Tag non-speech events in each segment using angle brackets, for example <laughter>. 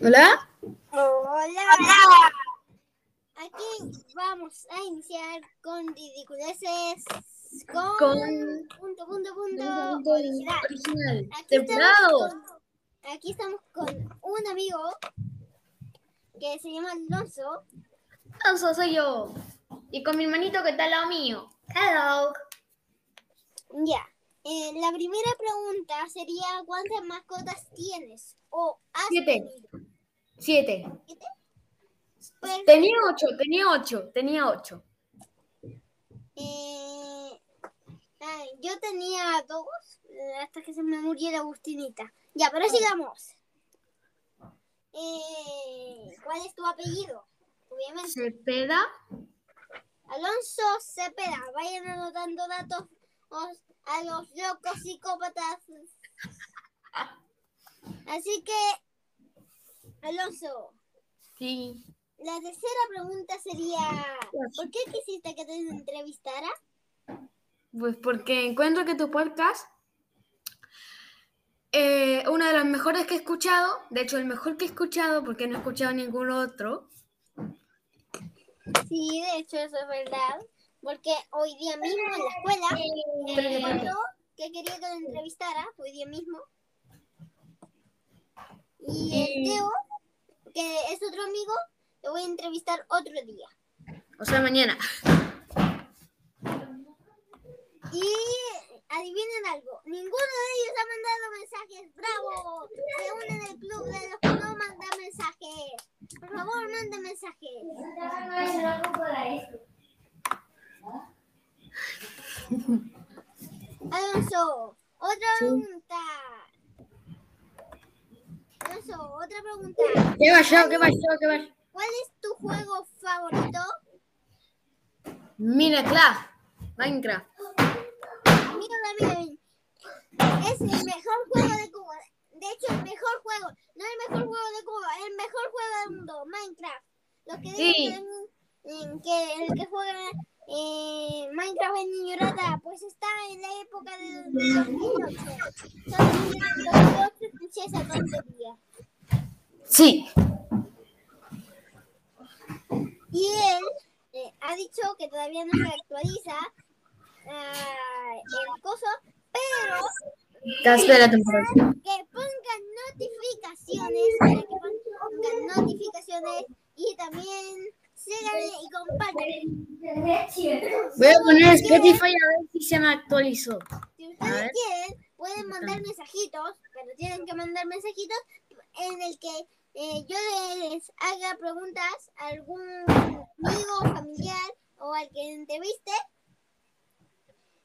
Hola. Hola. Aquí vamos a iniciar con ridiculeces con, Con- punto, punto, punto, Punto original. original. Aquí estamos, con, aquí estamos con un amigo que se llama Alonso. Eso soy yo. Y con mi hermanito que está al lado mío. Hello. Ya. Eh, la primera pregunta sería ¿cuántas mascotas tienes? O has Siete. tenido? Siete. Perfecto. Tenía ocho, tenía ocho, tenía ocho. Eh, ay, yo tenía dos hasta que se me murió la Agustinita. Ya, pero sigamos. Eh, ¿Cuál es tu apellido? Obviamente. Cepeda. Alonso Cepeda. Vayan anotando datos os- a los locos psicópatas. Así que, Alonso, Sí. la tercera pregunta sería, ¿por qué quisiste que te entrevistara? Pues porque encuentro que tu podcast eh, una de las mejores que he escuchado. De hecho, el mejor que he escuchado porque no he escuchado ningún otro. Sí, de hecho eso es verdad. Porque hoy día mismo en la escuela eh, me mandó que quería que lo entrevistara, hoy día mismo. Y el Teo, que es otro amigo, lo voy a entrevistar otro día. O sea, mañana. Y adivinen algo, ninguno de ellos ha mandado mensajes. ¡Bravo! Se unen al club de los que no mandan mensajes. Por favor, manden mensajes. <laughs> Alonso, otra pregunta. Alonso, otra pregunta. ¿Qué va yo? ¿Qué va yo? ¿Qué va ¿Cuál es tu juego favorito? Minecraft. Minecraft. Mira. Es el mejor juego de Cuba. De hecho, el mejor juego. No el mejor juego de Cuba, el mejor juego del mundo, Minecraft. Los que Sí. Que el que juega eh, Minecraft es niño rata, pues está en la época de 2008. Son 2008 escuché esa tontería. Sí. Y él eh, ha dicho que todavía no se actualiza ah, el coso, pero temporada. que pongan notificaciones, que pongan notificaciones y también síganle y compartan. Voy a poner Spotify a ver si se me actualizó. Si ustedes quieren, pueden mandar mensajitos, pero tienen que mandar mensajitos en el que eh, yo les haga preguntas a algún amigo, familiar o al que entreviste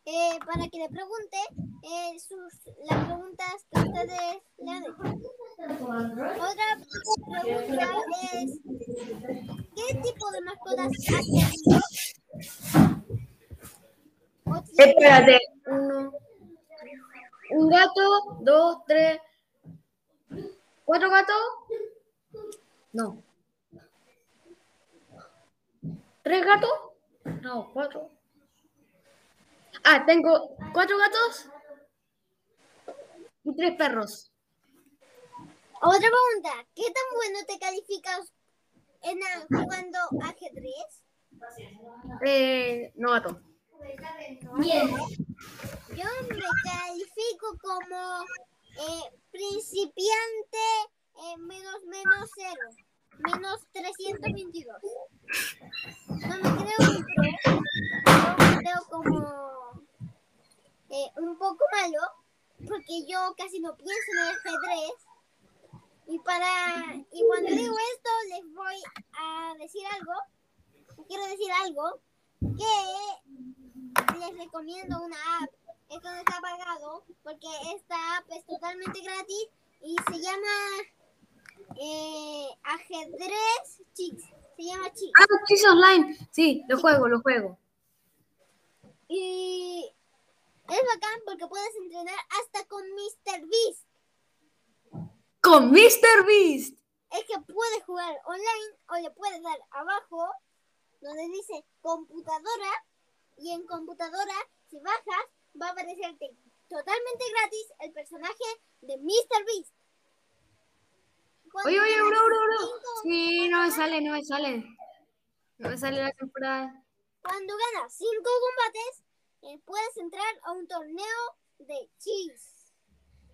eh, para que le pregunte eh, sus, las preguntas que ustedes le han hecho. Otra pregunta es, ¿qué tipo de mascotas has tenido? Espérate. Uno. Un gato, dos, tres. ¿Cuatro gatos? No. ¿Tres gatos? No, cuatro. Ah, tengo cuatro gatos y tres perros. Otra pregunta, ¿qué tan bueno te calificas en jugando ajedrez? Eh, no gato. Bien. Yo me califico como eh, principiante eh, menos menos cero, menos 322. No me creo un pro, yo me creo como eh, un poco malo, porque yo casi no pienso en el ajedrez. Y para y cuando digo esto les voy a decir algo, quiero decir algo que les recomiendo una app. Esto no está pagado porque esta app es totalmente gratis y se llama eh, ajedrez Chicks. Se llama Chicks. Ah, Online. Sí, lo juego, lo juego. Y es bacán porque puedes entrenar hasta con Mr. Beast. Con Mr. Beast. Es que puedes jugar online o le puedes dar abajo donde dice computadora y en computadora si bajas va a aparecerte totalmente gratis el personaje de Mr. Beast. Oye, oye, bro, bro, bro. cinco- Sí, no me sale, no me sale. No me sale la temporada. Cuando ganas 5 combates, eh, puedes entrar a un torneo de cheese.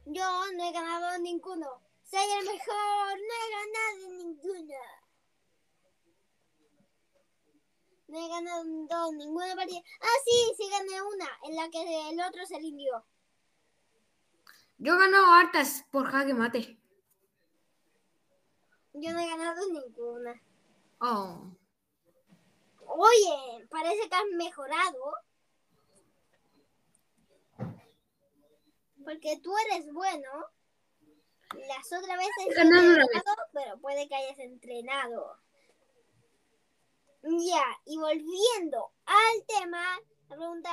Yo no he ganado ninguno. Soy el mejor, no he ganado ninguno. No he ganado ninguna partida. Ah, sí, sí gané una, en la que el otro se rindió. Yo he ganado hartas por jaque mate. Yo no he ganado ninguna. Oh. Oye, parece que has mejorado. Porque tú eres bueno. Las otras veces no pero puede que hayas entrenado. Ya, y volviendo al tema, la pregunta,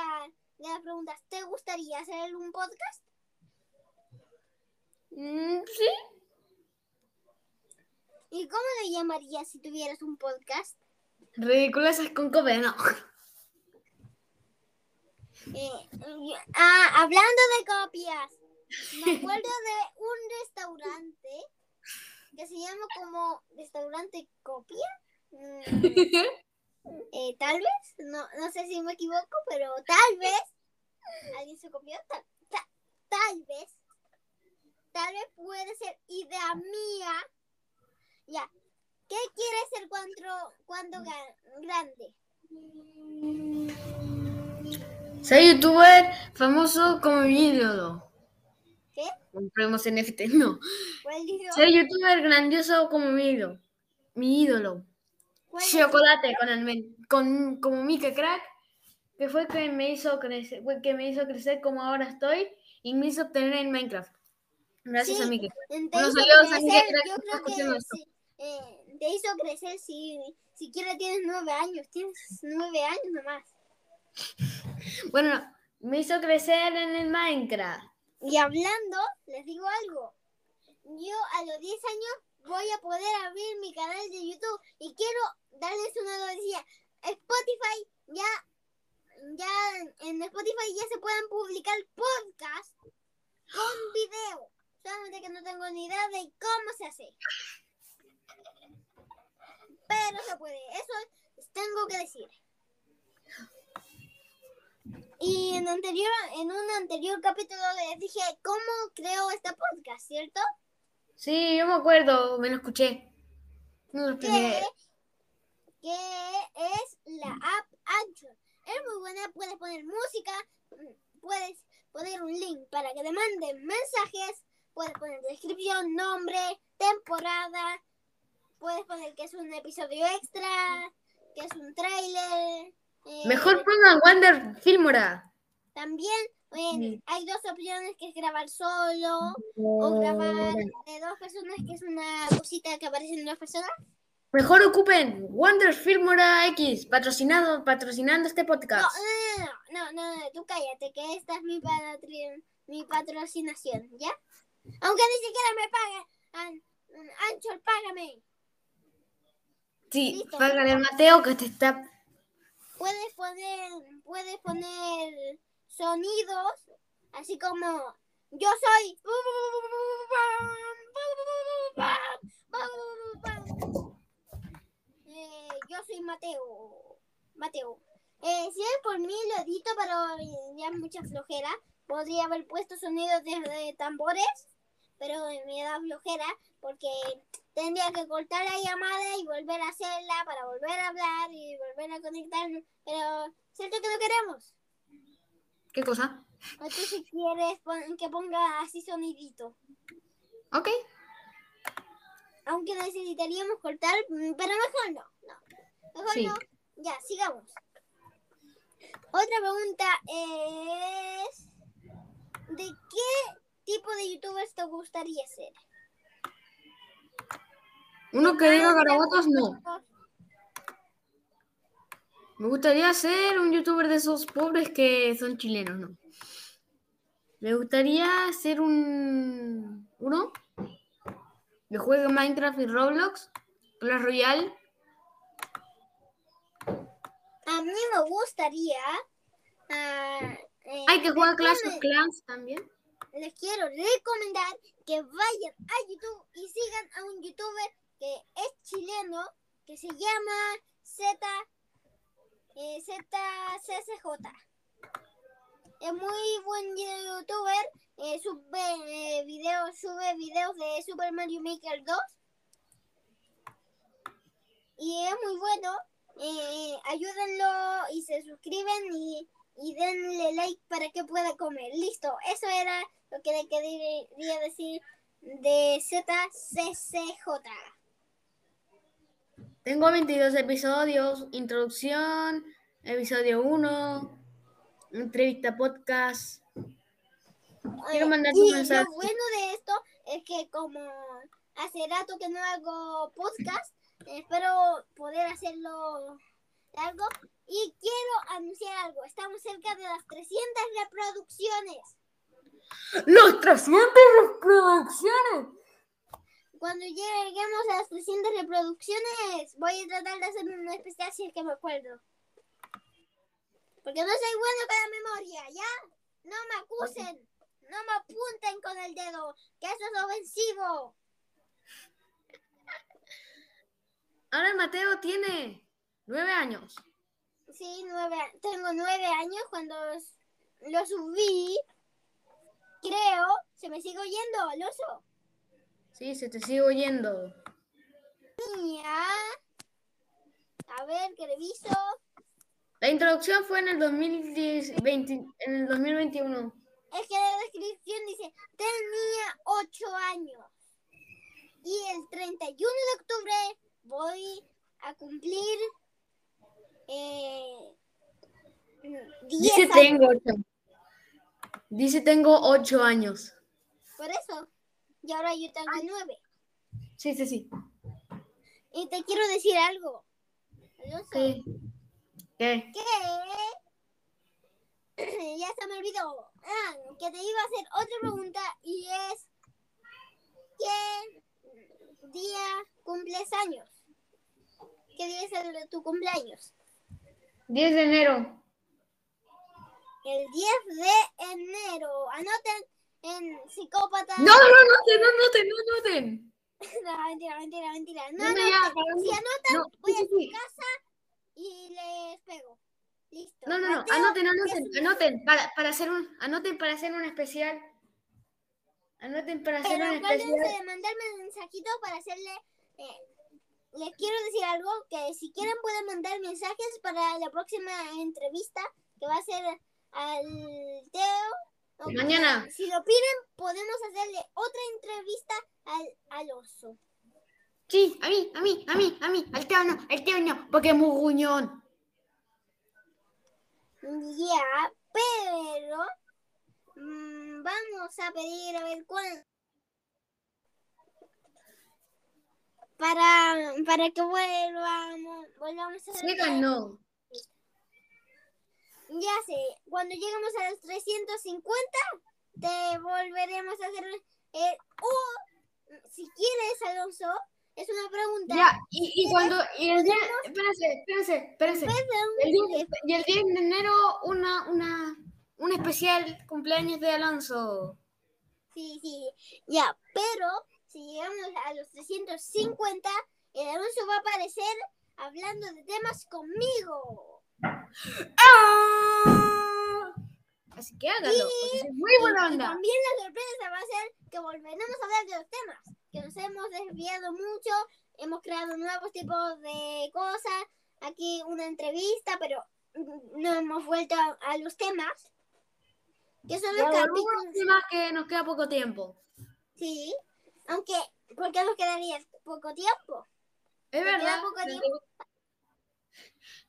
las preguntas, ¿te gustaría hacer un podcast? Mm, sí. ¿Y cómo lo llamarías si tuvieras un podcast? Ridículas con cope, no. <laughs> Eh, ah, hablando de copias, me <laughs> acuerdo de un restaurante que se llama como restaurante copia. Mm, eh, tal vez, no, no sé si me equivoco, pero tal vez alguien se copió. ta- ta- tal vez, tal vez puede ser idea mía. Ya, ¿qué quieres ser cuando, cuando ga- grande? Soy youtuber famoso como mi ídolo. ¿Qué? Compremos NFT, <laughs> no. Soy youtuber grandioso como mi ídolo. Mi ídolo. Chocolate con almen con como Mika Crack, que fue que me hizo crecer, que me hizo crecer como ahora estoy y me hizo obtener en Minecraft. Gracias Sí, a Mika. Hizo saludos a mi crecer, crack yo creo que sí, eh, te hizo crecer si siquiera tienes nueve años, tienes nueve años nomás. Bueno, me hizo crecer en el Minecraft. Y hablando, les digo algo, yo a los 10 años voy a poder abrir mi canal de YouTube y quiero darles una noticia. Spotify ya, ya en Spotify ya se pueden publicar podcasts con video. Solamente que no tengo ni idea de cómo se hace. Pero se puede, eso tengo que decir. Y en anterior, en un anterior capítulo les dije cómo creo este podcast, ¿cierto? Sí, yo me acuerdo, me lo escuché. No lo que, que es la app Anchor. Es muy buena, puedes poner música, puedes poner un link para que te manden mensajes, puedes poner descripción, nombre, temporada, puedes poner que es un episodio extra, que es un tráiler. Eh, Mejor pongan Wander Filmora. También eh, hay dos opciones que es grabar solo o grabar de dos personas, que es una cosita que aparece en dos personas. Mejor ocupen Wander Filmora X, patrocinado, patrocinando este No, podcast. no, no, no, no, no, tú cállate, que esta es mi, mi patrocinación, ¿ya? Aunque ni siquiera me pagan. An- Anchor, págame. Sí, págale al Mateo que te está. Puedes poner, puedes poner sonidos, así como yo soy. Eh, yo soy Mateo. Mateo. Eh, si es por mí, lo edito, pero eh, ya mucha flojera. Podría haber puesto sonidos de tambores, pero me da flojera porque tendría que cortar la llamada y volver a hacerla para volver a hablar y volver a conectarnos. Pero, ¿cierto que no queremos? ¿Qué cosa? O tú si quieres pon- que ponga así sonidito. Ok. Aunque necesitaríamos cortar, mm, pero mejor no. no. Mejor Sí. no. Ya, sigamos. Otra pregunta es... ¿De qué tipo de youtubers te gustaría ser? Uno que diga garabatos, no. Me gustaría ser un youtuber de esos pobres que son chilenos, no. Me gustaría ser un. uno que juegue Minecraft y Roblox, Clash Royale. A mí me gustaría... ah, eh, Hay que jugar Clash of Clans también. les quiero recomendar que vayan a YouTube y sigan a un youtuber que es chileno, que se llama Z, eh, ZCCJ. Es muy buen youtuber, eh, sube, eh, videos, sube videos de Super Mario Maker 2. Y es muy bueno. Eh, ayúdenlo y se suscriben y, y denle like para que pueda comer. Listo, eso era lo que le quería decir de ZCCJ. Tengo 22 episodios, introducción, episodio 1, entrevista podcast. Quiero mandar un mensaje. Lo bueno de esto es que como hace rato que no hago podcast, espero poder hacerlo largo. Y quiero anunciar algo. Estamos cerca de las 300 reproducciones. ¡Los 300 reproducciones! Cuando lleguemos a las 300 reproducciones, voy a tratar de hacer una especial si es que me acuerdo. Porque no soy bueno con la memoria, ¿ya? No me acusen. No me apunten con el dedo, que eso es ofensivo. Ahora Mateo tiene nueve años. Sí, nueve, tengo nueve años cuando lo subí. Creo, se me sigue oyendo, Alonso. Sí, se te sigue oyendo. Mía. A ver, que reviso. La introducción fue en el 2010, 20 en el 2021. Es que la descripción dice, tenía ocho años. Y el 31 de octubre voy a cumplir eh, 10 Dice años. tengo ocho. Dice tengo ocho años. Por eso. Y ahora yo tengo nueve. Sí, sí, sí. Y te quiero decir algo. Alonso, ¿Qué? ¿Qué? que <clears throat> ya se me olvidó. Ah, que te iba a hacer otra pregunta y es ¿qué día cumples años? ¿Qué día es el de tu cumpleaños? 10 de enero. El 10 de enero. Anoten en psicópata. No, no, no noten, no noten. <laughs> No, mentira, mentira, mentira. No, No, no, ya, mí. Si anotan, No, voy sí, a su sí. casa y les pego. Listo. No, no, no, Mateo, anoten, ¿qué anoten, anoten, para, para hacer un, anoten para hacer un especial. Anoten para hacer Pero un especial. de mandarme un mensajito para hacerle. eh, les quiero decir algo: que si quieren pueden mandar mensajes para la próxima entrevista que va a ser al Teo. Mañana. Si lo piden, podemos hacerle otra entrevista al, al oso. Sí, a mí, a mí, a mí, a mí, al Teo no, al Teo no, porque es muy gruñón. Ya, pero. mm, vamos a pedir a ver cuál. Para, para que vuelvamos, volvamos a Se ganó. Ya sé, cuando lleguemos a los 350, te volveremos a hacer. eh, o, si quieres, Alonso, es una pregunta. Ya, y, y cuando, y el día, espérense, espérense, espérense. El día- y el 10 de enero, una, una, un especial cumpleaños de Alonso. Sí, sí, ya, pero si llegamos a los 350, el Alonso va a aparecer hablando de temas conmigo. ¡Ah! Así que háganlo, es muy buena y onda. también la sorpresa va a ser que volveremos a hablar de los temas, que nos hemos desviado mucho, hemos creado nuevos tipos de cosas, aquí una entrevista, pero no hemos vuelto a, a los temas. Que son los capítulos. que nos queda poco tiempo. Sí, aunque, ¿por qué nos quedaría poco tiempo? Es ¿Te queda verdad. poco tiempo?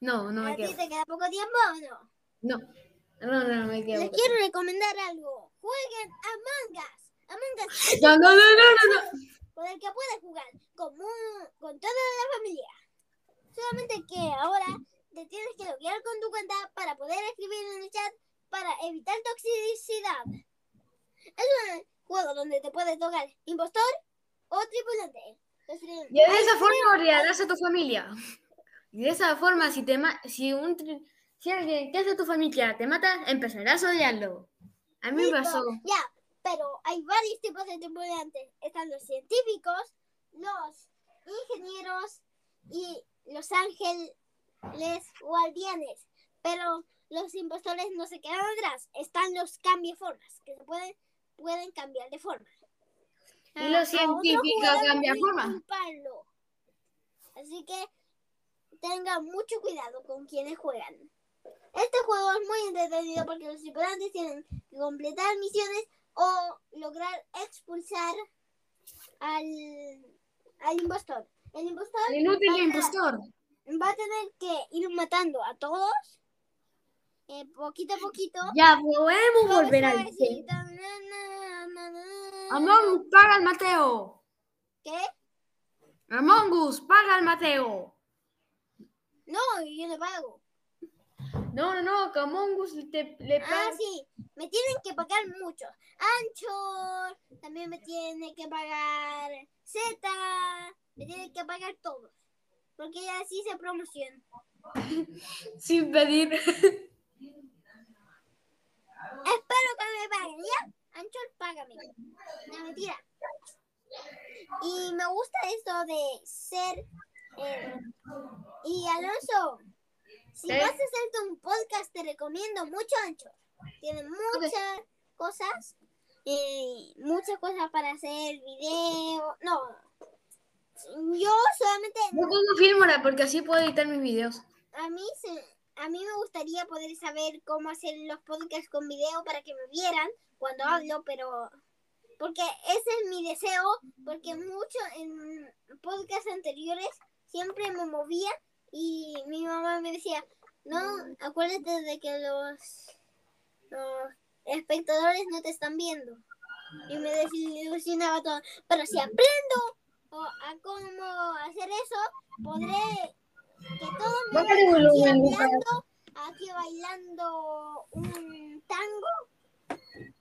No, no ¿A me ti quedo. te queda poco tiempo o no? No, no, no, no me quedo. Les quiero recomendar algo. Jueguen Among Us. Among Us <gasps> No, no, no, no, no, no. con el que puedes jugar con, mu- con toda la familia. Solamente que ahora te tienes que loguear con tu cuenta para poder escribir en el chat para evitar toxicidad. Es un juego donde te puedes tocar impostor o tripulante. Y de esa forma olvidarás a tu familia. Y de esa forma, si te ma- si un si alguien que es de tu familia te mata, empezarás a odiarlo. A mí me pasó. Ya, pero hay varios tipos de tripulantes. Están los científicos, los ingenieros y los ángeles guardianes. Pero los impostores no se quedan atrás. Están los cambiaformas, que se pueden, pueden cambiar de forma. Y los científicos cambian forma. Así que tengan mucho cuidado con quienes juegan. Este juego es muy entretenido porque los tripulantes tienen que completar misiones o lograr expulsar al, al impostor. El impostor. El inútil va a- impostor. Va a tener que ir matando a todos. eh, poquito a poquito. Ya podemos volver al. Among Us, paga al Mateo. ¿Qué? Among Us, paga al Mateo. No, yo no pago. No, no, no, que Among Us te, le Ah, paga. sí. Me tienen que pagar mucho. Anchor. También me tiene que pagar Z. Me tienen que pagar todos. Porque así se promociona. <laughs> Sin pedir. Espero que me paguen, ¿ya? Anchor, págame. No, mentira. Y me gusta esto de ser... eh, y Alonso, si ¿Qué? vas a hacerte un podcast, te recomiendo mucho Anchor. Tiene muchas cosas. eh, muchas cosas para hacer video. No. Yo solamente... Yo pongo Filmora porque así puedo editar mis videos. A mí, se- a mí me gustaría poder saber cómo hacer los podcasts con video para que me vieran cuando hablo, pero porque ese es mi deseo, porque mucho en podcasts anteriores siempre me movía y mi mamá me decía, no, acuérdate de que los, los espectadores no te están viendo. Y me desilusionaba todo. Pero si aprendo a cómo hacer eso, podré que me Bájale vean aquí hablando, aquí bailando un tango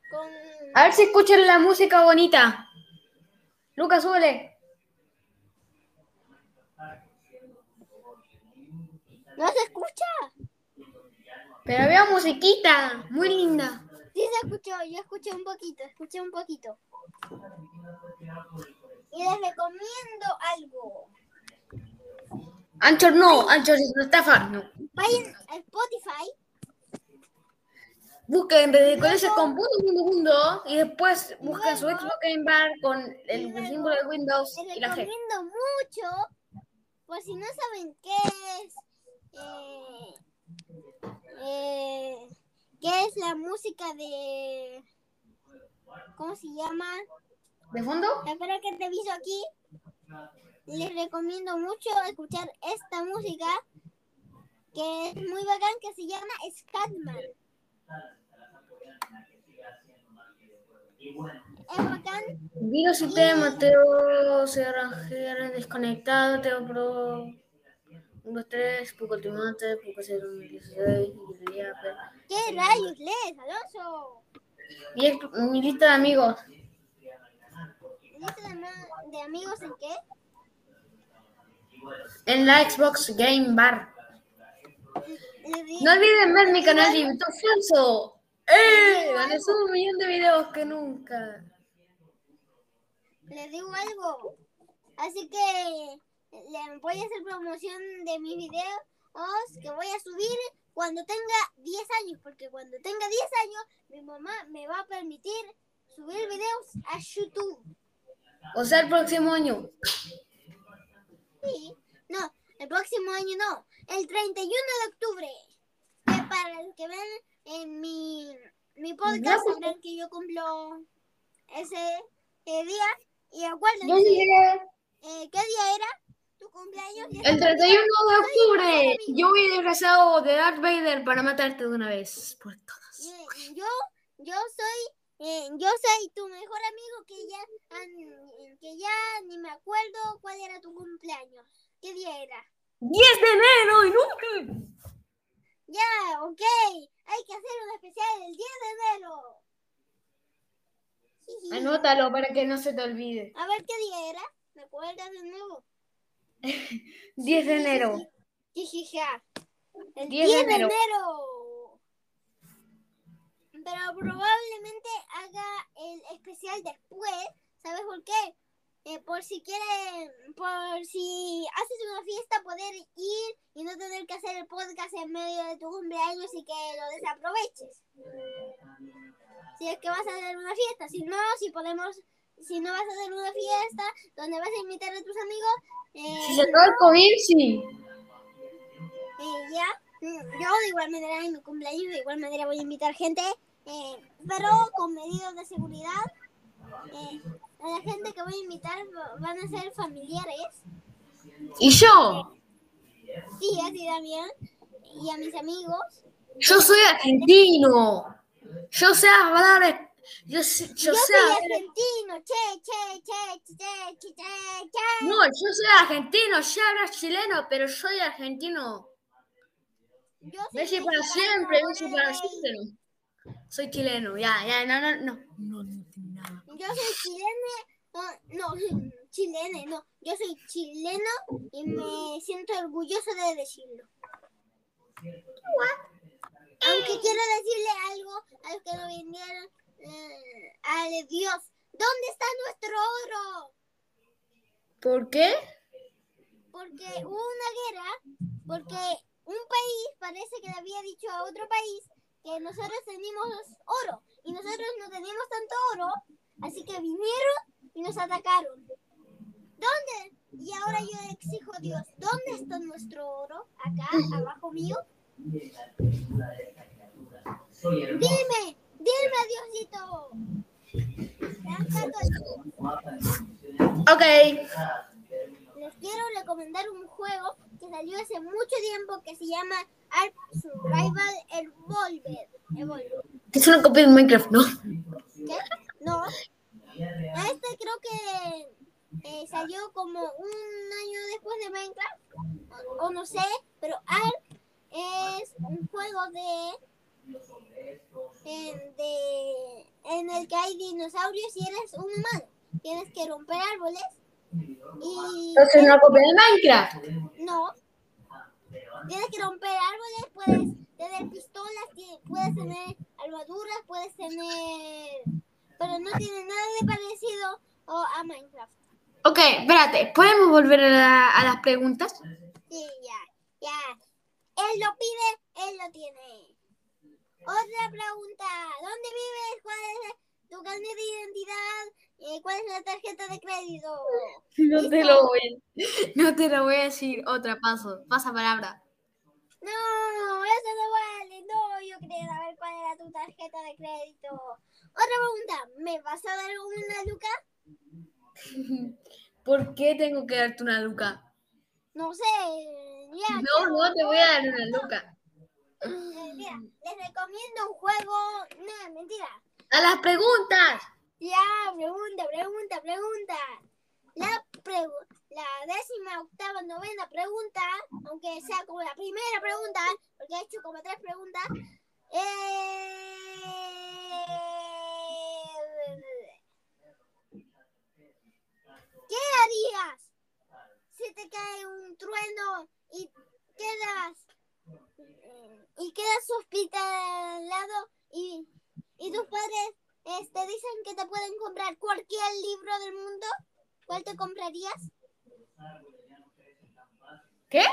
con... A ver si escuchan la música bonita. Lucas, súbele. ¿No se escucha? Pero había musiquita, muy linda. Sí se escuchó, yo escuché un poquito, escuché un poquito. Y les recomiendo algo. Anchor no, Anchor es una estafa. No. Vayan a Spotify, Busquen Ridiculez con punto, punto, punto. Y después busquen su Xbox Game Bar con el símbolo de Windows les y la G. recomiendo mucho, por si no saben qué es, eh, eh, qué es la música de, ¿cómo se llama? ¿De fondo? Espera que te aviso aquí. Les recomiendo mucho escuchar esta música que es muy bacán, que se llama Scatman. Es bacán. Virus y T, Mateo, Serrajera, desconectado, Teo Pro, 1, 2, 3, Puco Timate, Puco 0, 16, Guerrilla, ¿Qué rayos lees, Alonso? Y mi lista de amigos. ¿Lista de, de amigos en qué? En la Xbox Game Bar. No olviden ver mi canal de YouTube falso. ¡Eh! Gané un millón de videos que nunca. les digo algo. Así que le voy a hacer promoción de mis videos que voy a subir cuando tenga 10 años, porque cuando tenga 10 años mi mamá me va a permitir subir videos a YouTube. O sea, el próximo año. Sí. No, el próximo año no, el 31 de octubre. Que para los que ven en mi, mi podcast pues. sabrán que yo cumplo ese eh, día. Y acuérdense, eh, ¿qué día era tu cumpleaños? El se 31 de octubre. Yo voy disfrazado de Darth Vader para matarte de una vez por todas. Y- Yo, yo soy, eh, yo soy tu mejor amigo que ya, que ya ni me acuerdo cuál era tu cumpleaños. ¿Qué día era? 10 de enero, inútil. Ya, ok. Hay que hacer un especial el 10 de enero. Anótalo para que no se te olvide. A ver qué día era. ¿Me acuerdas de nuevo? 10 de enero. Jijija. El 10 10, de enero. pero probablemente haga el especial después. ¿Sabes por qué? Eh, por si quieren, por si haces una fiesta, poder ir y no tener que hacer el podcast en medio de tu cumpleaños y que lo desaproveches. Si es que vas a hacer una fiesta, si no, si podemos, si no vas a hacer una fiesta donde vas a invitar a tus amigos. Eh, Si se acaba el COVID, sí. eh, ya, yo de igual manera en mi cumpleaños, de igual manera voy a invitar gente, eh, pero con medidas de seguridad. A la gente que voy a invitar va- van a ser familiares. Y yo, Sí, a ti también. Y a mis amigos. yo soy argentino. Yo sé hablar, yo, yo Yo soy argentino. Che, che, che, che, che, che. No, yo soy argentino, ya hablas chileno, pero soy argentino. Yo soy Messi para siempre, Messi para siempre. Soy chileno, ya, ya, no, no, no. No, no. Yo soy chilena. oh, No, <laughs> chilena, no. Yo soy chileno y me siento orgulloso de decirlo. Aunque quiero decirle algo a los que no vinieron. Ale Dios, ¿dónde está nuestro oro? ¿Por qué? porque hubo una guerra, porque un país parece que le había dicho a otro país que nosotros teníamos oro y nosotros no teníamos tanto oro, así que vinieron y nos atacaron. ¿Dónde? Y ahora yo exijo a Dios, ¿dónde está nuestro oro? Acá, abajo mío. Dime, dime, Diosito. Ok. les quiero recomendar un juego que salió hace mucho tiempo que se llama Ark Survival Evolved. Evolved. Es una copia de Minecraft, ¿no? ¿Qué? No. Este creo que eh, salió como un año después de Minecraft. O, o no sé, pero Ark es un juego de, en, de en el que hay dinosaurios y eres un humano. Tienes que romper árboles y Entonces es una copia de Minecraft. No. Tienes que romper árboles, puedes tener pistolas, puedes tener armaduras, puedes tener... Pero no tiene nada de parecido a Minecraft. Ok, espérate, ¿podemos volver a, la- a las preguntas? Sí, ya, ya. Él lo pide, él lo tiene. Otra pregunta. ¿Dónde vives? ¿Cuál es tu carnet de identidad? Eh, ¿Cuál es la tarjeta de crédito? No te lo voy a, no te lo voy a decir. Otra, paso. Pasa palabra. No, eso no vale. No, yo quería saber cuál era tu tarjeta de crédito. Otra pregunta. ¿Me vas a dar una luca? <laughs> ¿Por qué tengo que darte una luca? No sé. Ya, No, no te voy a dar una luca. Mira, les recomiendo un juego. No, mentira. A las preguntas. Ya, pregunta, pregunta, pregunta. La, pregu- la décima, octava, novena pregunta, aunque sea como la primera pregunta, porque he hecho como tres preguntas. eh, ¿Qué harías si te cae un trueno y quedas y quedas hospitalado y, y tus padres te dicen que te pueden comprar cualquier libro del mundo? ¿Cuál te comprarías? ¿Qué?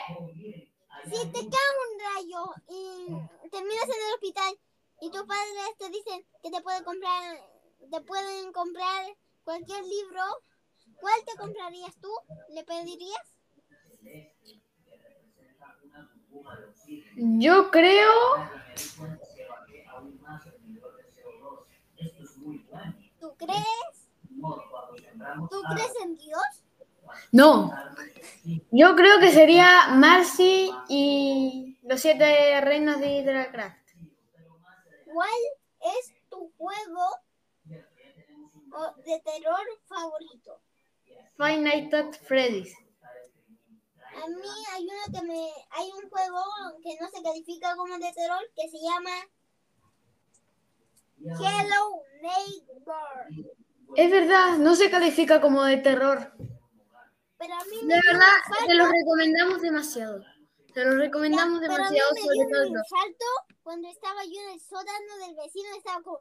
Si te cae un rayo y terminas en el hospital y tus padres te dicen que te pueden comprar, te pueden comprar cualquier libro, ¿cuál te comprarías tú? ¿Le pedirías? Yo creo. ¿Tú crees? ¿Tú crees en Dios? No. Yo creo que sería Marcy y los siete reinos de Hydracraft. ¿Cuál es tu juego o- de terror favorito? Five Nights at Freddy's. A mí hay uno que me hay un juego que no se califica como de terror que se llama Hello Neighbor. Es verdad, no se califica como de terror. Pero a mí De me verdad, falta- te lo recomendamos demasiado. Te lo recomendamos Pero a mí demasiado, me sobre dio un todo. infarto cuando estaba yo en el sótano del vecino. Estaba con,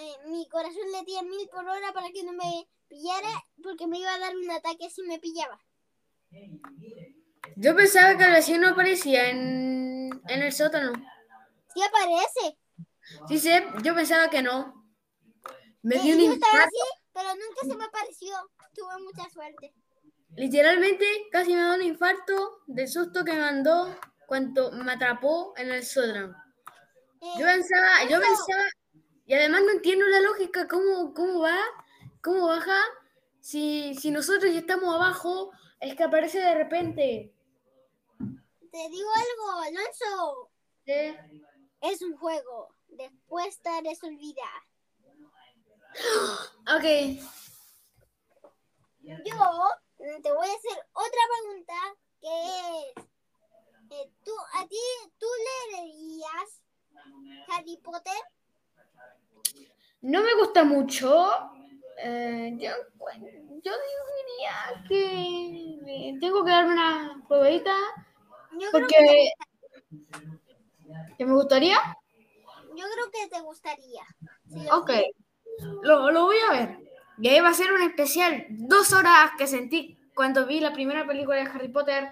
eh, mi corazón latía mil por hora para que no me pillara porque me iba a dar un ataque si me pillaba. Yo pensaba que el vecino aparecía en, en el sótano. Sí aparece. Sí sé, yo pensaba que no. Me dio un infarto. así, pero nunca se me apareció. Tuve mucha suerte. Literalmente casi me da un infarto del susto que me mandó cuando me atrapó en el sótano. Eh, Yo pensaba, yo pensaba, y además no entiendo la lógica, cómo, cómo va, cómo baja, si, si nosotros ya estamos abajo, es que aparece de repente. Te digo algo, Alonso. ¿sí? Es un juego. Después te harás olvidar. <gasps> Ok, Yo eh, te voy a hacer otra pregunta que es, eh, ¿tú, a ti, ¿tú leerías Harry Potter? no me gusta mucho. eh, yo, bueno, yo diría que eh, tengo que darme una probadita Yo creo, que porque que me gustaría. yo creo que te gustaría. Sí, Ok, lo, lo voy a ver. Y ahí va a ser un especial. Dos horas que sentí cuando vi la primera película de Harry Potter.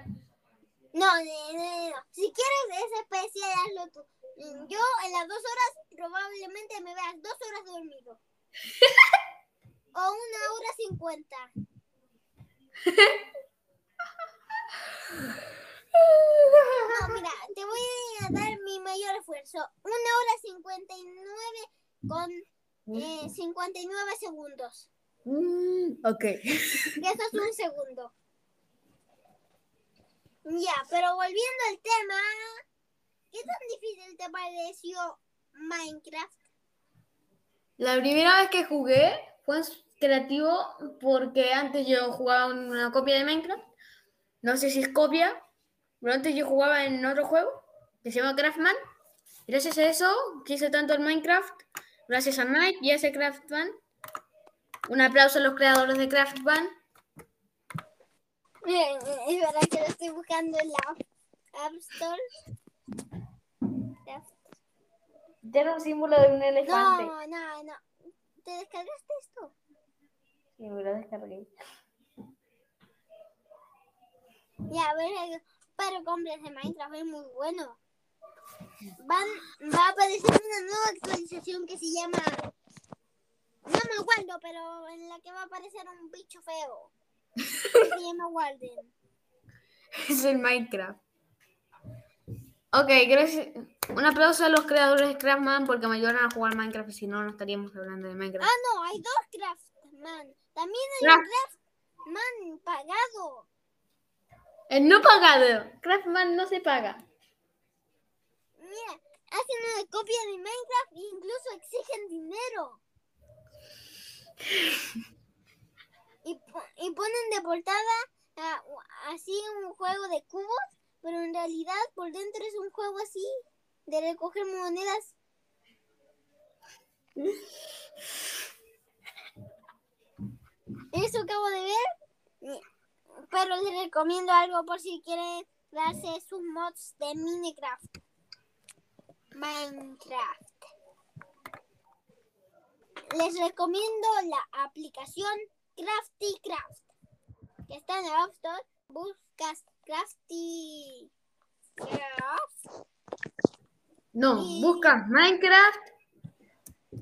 No, no, no, no. Si quieres ese especial, hazlo tú. Yo en las dos horas probablemente me veas dos horas dormido. <laughs> o una hora cincuenta. <laughs> No, mira, te voy a dar mi mayor esfuerzo. Una hora cincuenta y nueve con eh, 59 segundos. Mm, ok. Y eso es un segundo. Ya, pero volviendo al tema, ¿qué tan difícil te pareció Minecraft? La primera vez que jugué fue creativo porque antes yo jugaba una copia de Minecraft. No sé si es copia, pero antes yo jugaba en otro juego que se llama Craftman. Gracias a eso quise tanto el Minecraft. Gracias a Mike y a ese Craftman. Un aplauso a los creadores de Craftman. Es verdad que lo estoy buscando en la App Store. Era un símbolo de un elefante. No, no, no. ¿Te descargaste esto? Sí, me lo descargué. Ya, a ver, pero compres de Minecraft es muy bueno. Van, va a aparecer una nueva actualización que se llama. No me acuerdo, pero en la que va a aparecer un bicho feo. Que se llama Walden. <laughs> Es el Minecraft. Ok, gracias. Un aplauso a los creadores de Craftman porque me ayudaron a jugar Minecraft y si no, no estaríamos hablando de Minecraft. Ah, no, hay dos Craftman. También hay un Craftman pagado. El no pagado. Craftman no se paga. Mira, hacen una copia de Minecraft e incluso exigen dinero. <laughs> Y, y ponen de portada así un juego de cubos, pero en realidad por dentro es un juego así de recoger monedas. <laughs> Eso acabo de ver. Pero les recomiendo algo por si quieren darse sus mods de Minecraft. Minecraft. Les recomiendo la aplicación Crafty Craft. Que está en la App Store. Buscas Crafty Craft. No, Y- buscas Minecraft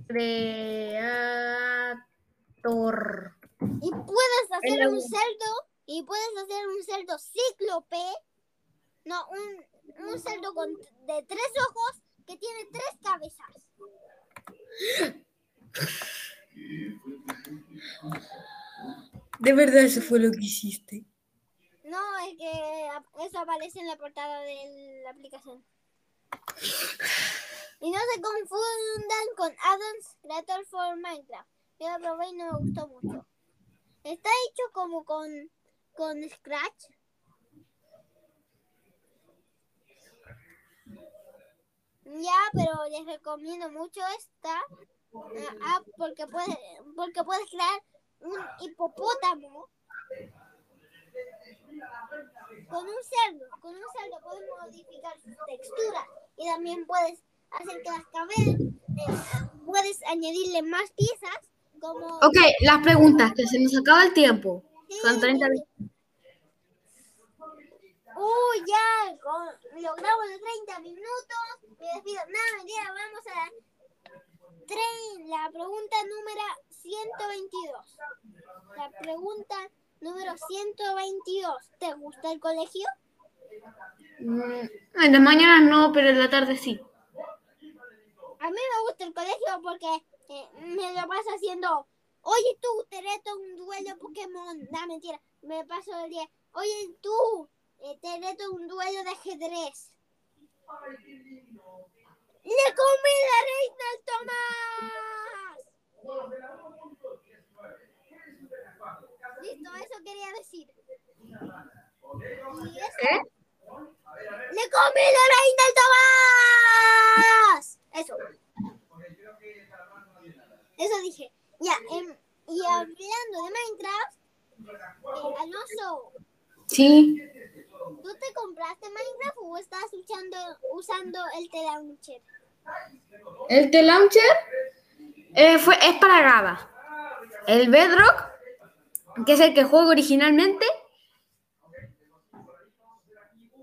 Creator. Y puedes hacer un web. Y puedes hacer un cerdo cíclope. No, un, un cerdo con, de tres ojos que tiene tres cabezas. De verdad, eso fue lo que hiciste. No, es que eso aparece en la portada de la aplicación. Y no se confundan con Addons Creator for Minecraft. Yo lo probé y no me gustó mucho. Está hecho como con, con Scratch. Ya, pero les recomiendo mucho esta eh, app porque puedes, porque puedes crear un hipopótamo con un cerdo, con un cerdo puedes modificar su textura y también puedes hacer que las cabezas, puedes añadirle más piezas como... Ok, las preguntas, que se nos acaba el tiempo. Son Sí. 30 minutos. Uy, ya, con- logramos los 30 minutos. Me despido. No, mentira, vamos a tre- la pregunta número 122. La pregunta número 122. ¿Te gusta el colegio? Mm, En las mañanas no, pero en la tarde sí. A mí me gusta el colegio porque eh, me lo paso haciendo. Oye, tú, te reto un duelo Pokémon. No, mentira. Me paso el día. Oye, tú, eh, te reto un duelo de ajedrez. ¡Le comí la reina al Tomás! Listo, eso quería decir. ¿Y eso? ¿Eh? ¡Le comí la reina al Tomás! Eso. Eso dije. Ya, em, y hablando de Minecraft, eh, Alonso, Sí. ¿tú te compraste Minecraft o estás usando, usando el T-Launcher? El T-Launcher eh, fue, es para Gaba. El Bedrock, que es el que juego originalmente,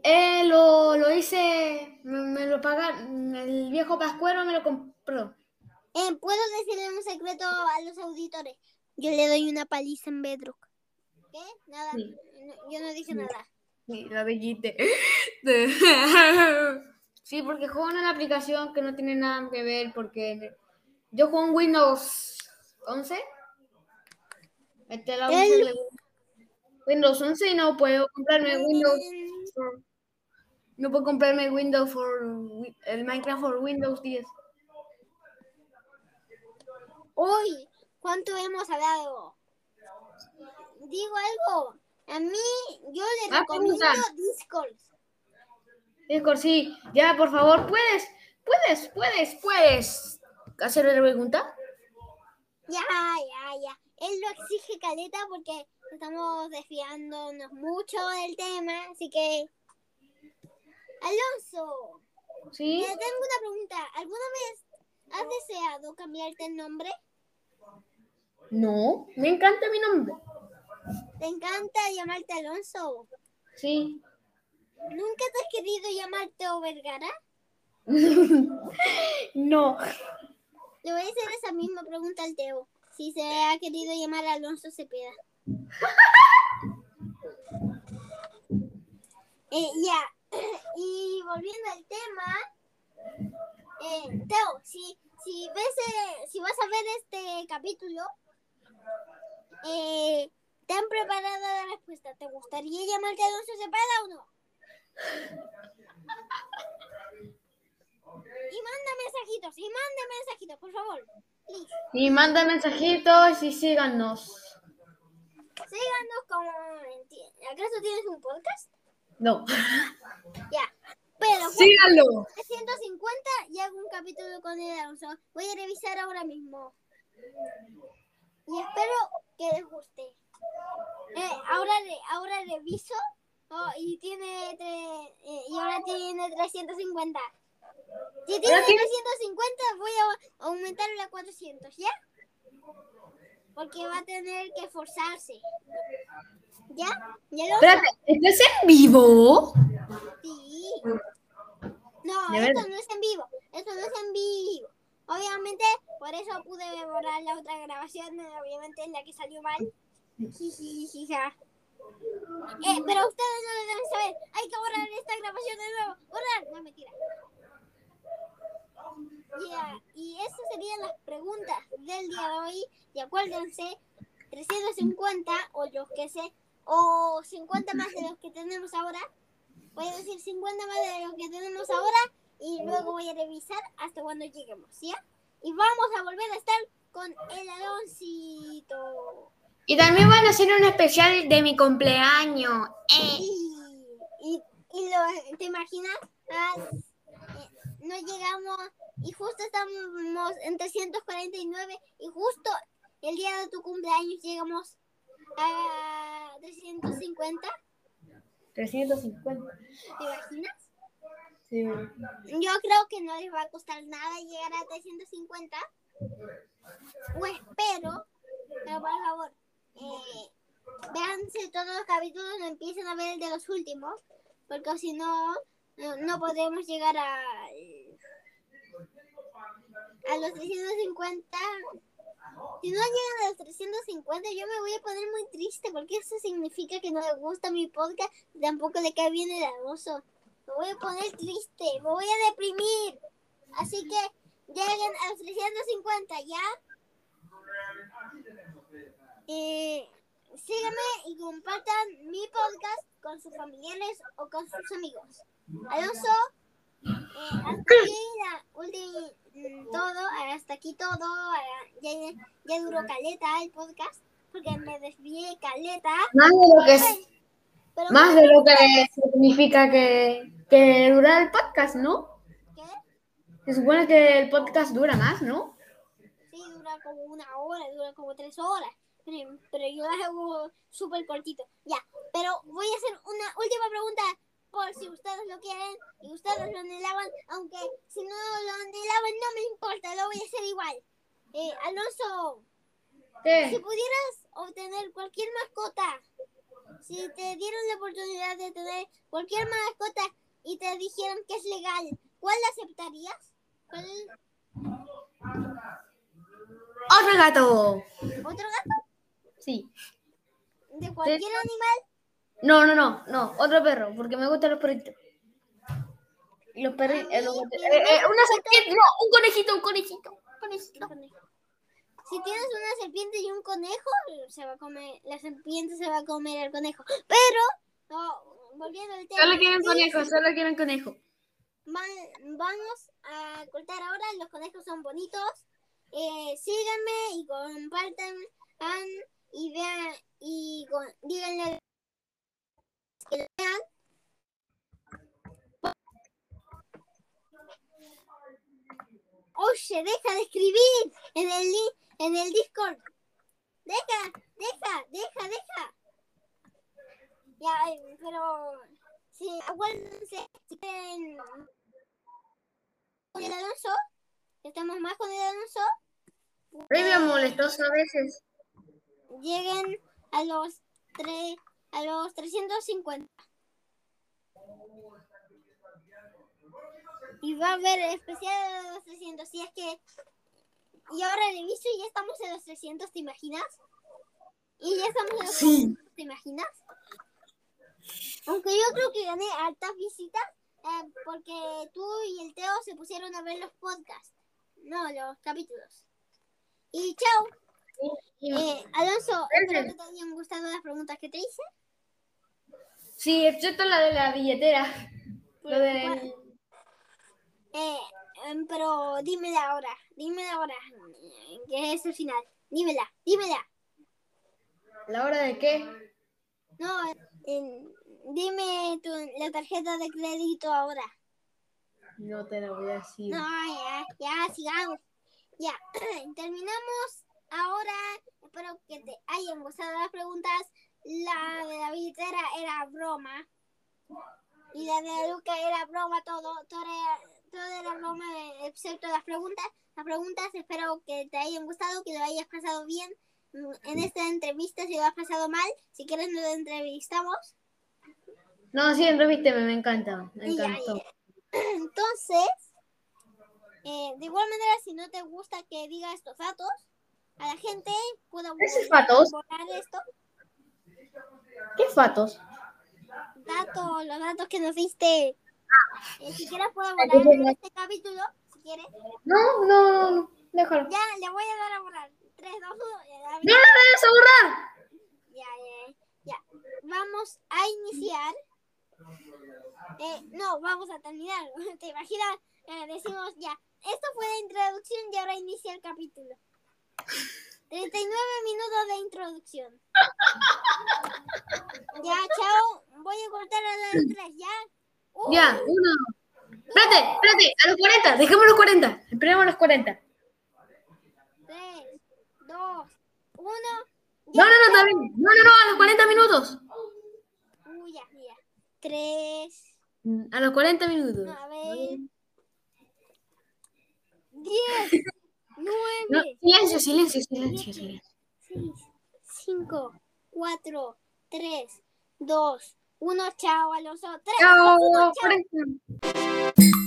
eh, lo, lo hice, me, me lo pagaron, el viejo Pascuero me lo compró. Eh, ¿Puedo decirle un secreto a los auditores? Yo le doy una paliza en Bedrock. ¿Qué? Nada. Sí. no- yo no dije nada. Sí, la bellite. <laughs> Sí, porque juego en una aplicación que no tiene nada que ver, porque yo juego en Windows 11. Este la El- Windows 11 y no puedo comprarme Windows. For- no puedo comprarme Windows for el Minecraft for Windows 10. Uy, ¿cuánto hemos hablado? Digo algo. A mí, yo le Ah, recomiendo pregunta. Discord. Discord, sí. Ya, por favor, puedes, puedes, puedes, puedes hacer la pregunta. Ya, ya, ya. Él lo exige caleta porque estamos desviándonos mucho del tema, así que... Alonso, Sí. te tengo una pregunta. ¿Alguna vez has deseado cambiarte el nombre? No, me encanta mi nombre. ¿Te encanta llamarte Alonso? Sí. ¿Nunca te has querido llamarte Vergara? <laughs> no. Le voy a hacer esa misma pregunta al Teo. Si se ha querido llamar Alonso Cepeda. <laughs> Eh, ya. <clears throat> Y volviendo al tema, eh, Teo, si, si ves, eh, si vas a ver este capítulo, eh, ¿te han preparado la respuesta? ¿Te gustaría llamarte Alonso Cepeda o no? Y manda mensajitos, y manda mensajitos, por favor. Please. Y manda mensajitos y síganos. Síganos como... ¿Acaso tienes un podcast? No. Ya. Pero Síganlo. 150 y hago un capítulo con el Alonso. Voy a revisar ahora mismo. Y espero que les guste. Eh, ahora, re- ahora reviso. Oh, y tiene tre- eh, y ahora tiene 350. Si tiene Ahora tiene- 350 voy a aumentarlo a 400, ¿ya? Porque va a tener que esforzarse. ¿Ya? ¿Ya lo Espérate, ¿estás en vivo? Sí. No, esto no es en vivo. Esto no es en vivo. Obviamente, por eso pude borrar la otra grabación, eh, obviamente en la que salió mal. Jijijija. Eh, pero ustedes no lo deben saber. Hay que borrar esta grabación de nuevo. Borrar. No, mentira. Ya, Y esas serían las preguntas del día de hoy. Y acuérdense, 350 o los que sé, o 50 más de los que tenemos ahora. Voy a decir 50 más de los que tenemos ahora y luego voy a revisar hasta cuando lleguemos, ¿ya? Y vamos a volver a estar con el Aloncito. Y también van a hacer un especial de mi cumpleaños. Eh. Y, y, y lo, ¿te imaginas? Ah, eh, no llegamos y justo estamos en 349 y justo el día de tu cumpleaños llegamos a 350. 350. ¿Te imaginas? Yo creo que no les va a costar nada llegar a 350. O espero, pero por favor, eh, véanse todos los capítulos, no empiecen a ver el de los últimos, porque si no, no, no podremos llegar a, a los 350. Si no llegan a los 350, yo me voy a poner muy triste, porque eso significa que no le gusta mi podcast, tampoco le cae bien el abuso. Me voy a poner triste, me voy a deprimir. Así que lleguen a los 350, ¿ya? Eh, síganme y compartan mi podcast con sus familiares o con sus amigos. Alonso, eh, hasta aquí la mm, todo, hasta aquí todo. Ya, ya duró caleta el podcast porque me desvié caleta. Más de lo que es, Pero más de lo que significa que, que dura el podcast, ¿no? ¿qué? Se supone que el podcast dura más, ¿no? Sí, dura como una hora, dura como tres horas. Pero, pero yo las hago súper cortito. Ya, pero voy a hacer una última pregunta por si ustedes lo quieren y ustedes lo anhelaban. Aunque si no lo anhelaban, no me importa, lo voy a hacer igual. Eh, Alonso, si ¿Qué? pudieras obtener cualquier mascota, si te dieron la oportunidad de tener cualquier mascota y te dijeran que es legal, ¿cuál aceptarías? ¿Cuál, ¡Otro gato! ¿Otro gato? Sí. ¿De cualquier animal? No, no, no, no, otro perro, porque me gustan los perritos. Los perritos. A mí, mi una serpiente, no, un conejito, un conejito. un conejito. Si tienes una serpiente y un conejo, se va a comer, la serpiente se va a comer al conejo. Pero, no, volviendo al tema. Solo quieren conejo, solo quieren conejo. van- vamos a cortar ahora, los conejos son bonitos. Eh, síganme y compartan an, y vean y con- díganle que lo vean. Oye, deja de escribir en el en el Discord. Deja, deja, deja, deja. Ya, pero sí, acuérdense, si quieren con el Alonso, estamos más con el Alonso, Medio molestoso a veces. lleguen a los tres, a los 350. Y va a haber especial de los 300. Si es que. Y ahora reviso y ya estamos en los 300, ¿te imaginas? Y ya estamos en los Sí. 300, ¿te imaginas? Aunque yo creo que gané altas visitas eh, porque tú y el Teo se pusieron a ver los podcasts. No, los capítulos. Y chao. Eh, Alonso, espero que te hayan gustado las preguntas que te hice. Sí, excepto la de la billetera. Lo de... Eh, em, pero dímela ahora, dímela ahora, que es el final. Dímela, dímela. ¿La hora de qué? No, eh, dime tu, la tarjeta de crédito ahora. No te la voy a decir. No, ya, ya, sigamos. Ya, <clears throat> terminamos ahora. Espero que te hayan gustado las preguntas. La de la billetera era broma. Y la de Luca era broma, todo, todo era, todo era broma, excepto las preguntas. Las preguntas espero que te hayan gustado, que lo hayas pasado bien en esta entrevista. Si lo has pasado mal, si quieres nos entrevistamos. No, sí, entrevísteme, me encanta. Me encantó. <clears throat> Entonces, eh, de igual manera, si no te gusta que diga estos datos, a la gente puedo ¿Esos datos? borrar esto. ¿Qué fatos? Datos, los datos que nos diste. Eh, si quieres puedo Ay, borrar en este capítulo, si quieres. No, no, no, déjalo. Ya, le voy a dar a borrar. 3, 2, 1. Ya, ¡No la debes a borrar! ya, ya, ya. Vamos a iniciar. Eh, no, vamos a terminar. <laughs> ¿Te imaginas? Eh, decimos ya. Esto fue la introducción y ahora inicia el capítulo. 39 minutos de introducción. Ya, chao. Voy a cortar a las 3, ya. Uh, Ya, uno. Espérate, espérate, a los 40, dejemos los 40. Esperemos los 40. 3, 2, 1. No, no, no, bien. No, no, no, a los 40 minutos. Ya, ya. 3, A los 40 minutos. a ver, 10, 9, <laughs> No, silencio, silencio, silencio, silencio. 6, 5, 4, 3, 2, 1. Chao, Alonso. 3, Chao, 2, 1, chao.